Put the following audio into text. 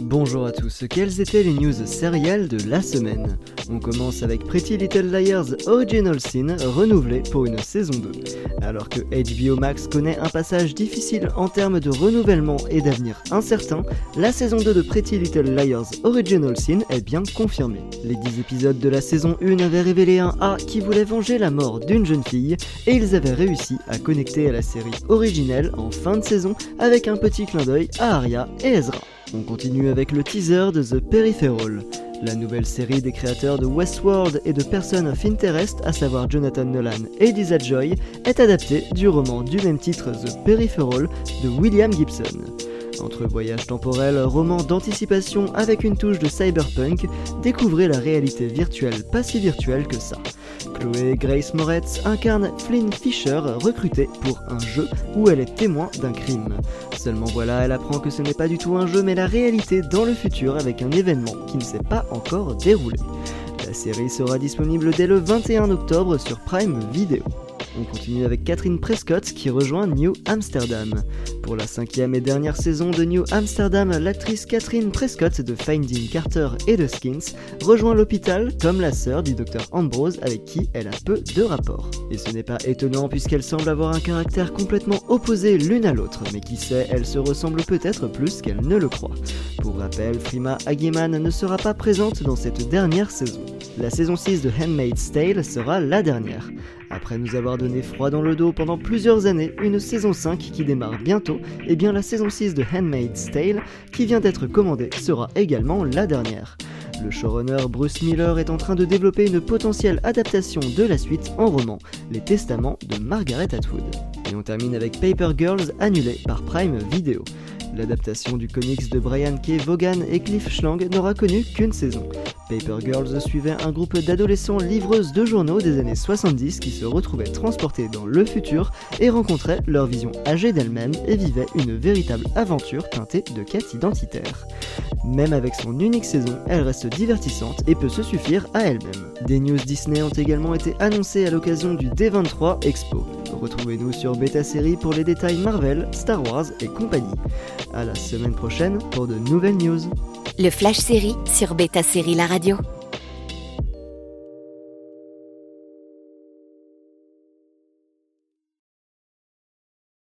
Bonjour à tous, quelles étaient les news sérielles de la semaine? On commence avec Pretty Little Liars Original Sin renouvelé pour une saison 2. Alors que HBO Max connaît un passage difficile en termes de renouvellement et d'avenir incertain, la saison 2 de Pretty Little Liars Original Sin est bien confirmée. Les 10 épisodes de la saison 1 avaient révélé un A qui voulait venger la mort d'une jeune fille et ils avaient réussi à connecter à la série originelle en fin de saison avec un petit clin d'œil à Arya et Ezra. On continue avec le teaser de The Peripheral. La nouvelle série des créateurs de Westworld et de Person of Interest, à savoir Jonathan Nolan et Lisa Joy, est adaptée du roman du même titre The Peripheral de William Gibson. Entre voyage temporel, roman d'anticipation avec une touche de cyberpunk, découvrez la réalité virtuelle pas si virtuelle que ça. Chloé Grace Moretz incarne Flynn Fisher, recrutée pour un jeu où elle est témoin d'un crime. Seulement voilà, elle apprend que ce n'est pas du tout un jeu mais la réalité dans le futur avec un événement qui ne s'est pas encore déroulé. La série sera disponible dès le 21 octobre sur Prime Video. On continue avec Catherine Prescott qui rejoint New Amsterdam. Pour la cinquième et dernière saison de New Amsterdam, l'actrice Catherine Prescott de Finding Carter et de Skins rejoint l'hôpital comme la sœur du docteur Ambrose avec qui elle a peu de rapport. Et ce n'est pas étonnant puisqu'elle semble avoir un caractère complètement opposé l'une à l'autre, mais qui sait, elle se ressemble peut-être plus qu'elle ne le croit. Pour rappel, Frima Hageman ne sera pas présente dans cette dernière saison. La saison 6 de Handmaid's Tale sera la dernière. Après nous avoir donné froid dans le dos pendant plusieurs années, une saison 5 qui démarre bientôt, et bien la saison 6 de Handmaid's Tale, qui vient d'être commandée, sera également la dernière. Le showrunner Bruce Miller est en train de développer une potentielle adaptation de la suite en roman, Les Testaments de Margaret Atwood. Et on termine avec Paper Girls annulé par Prime Video. L'adaptation du comics de Brian K. Vaughan et Cliff Schlang n'aura connu qu'une saison. Paper Girls suivait un groupe d'adolescents livreuses de journaux des années 70 qui se retrouvaient transportés dans le futur et rencontraient leur vision âgée d'elles-mêmes et vivaient une véritable aventure teintée de quête identitaire. Même avec son unique saison, elle reste divertissante et peut se suffire à elle-même. Des news Disney ont également été annoncées à l'occasion du D23 Expo. Retrouvez-nous sur Beta Série pour les détails Marvel, Star Wars et compagnie. À la semaine prochaine pour de nouvelles news. Le Flash Série sur Beta Série La Radio.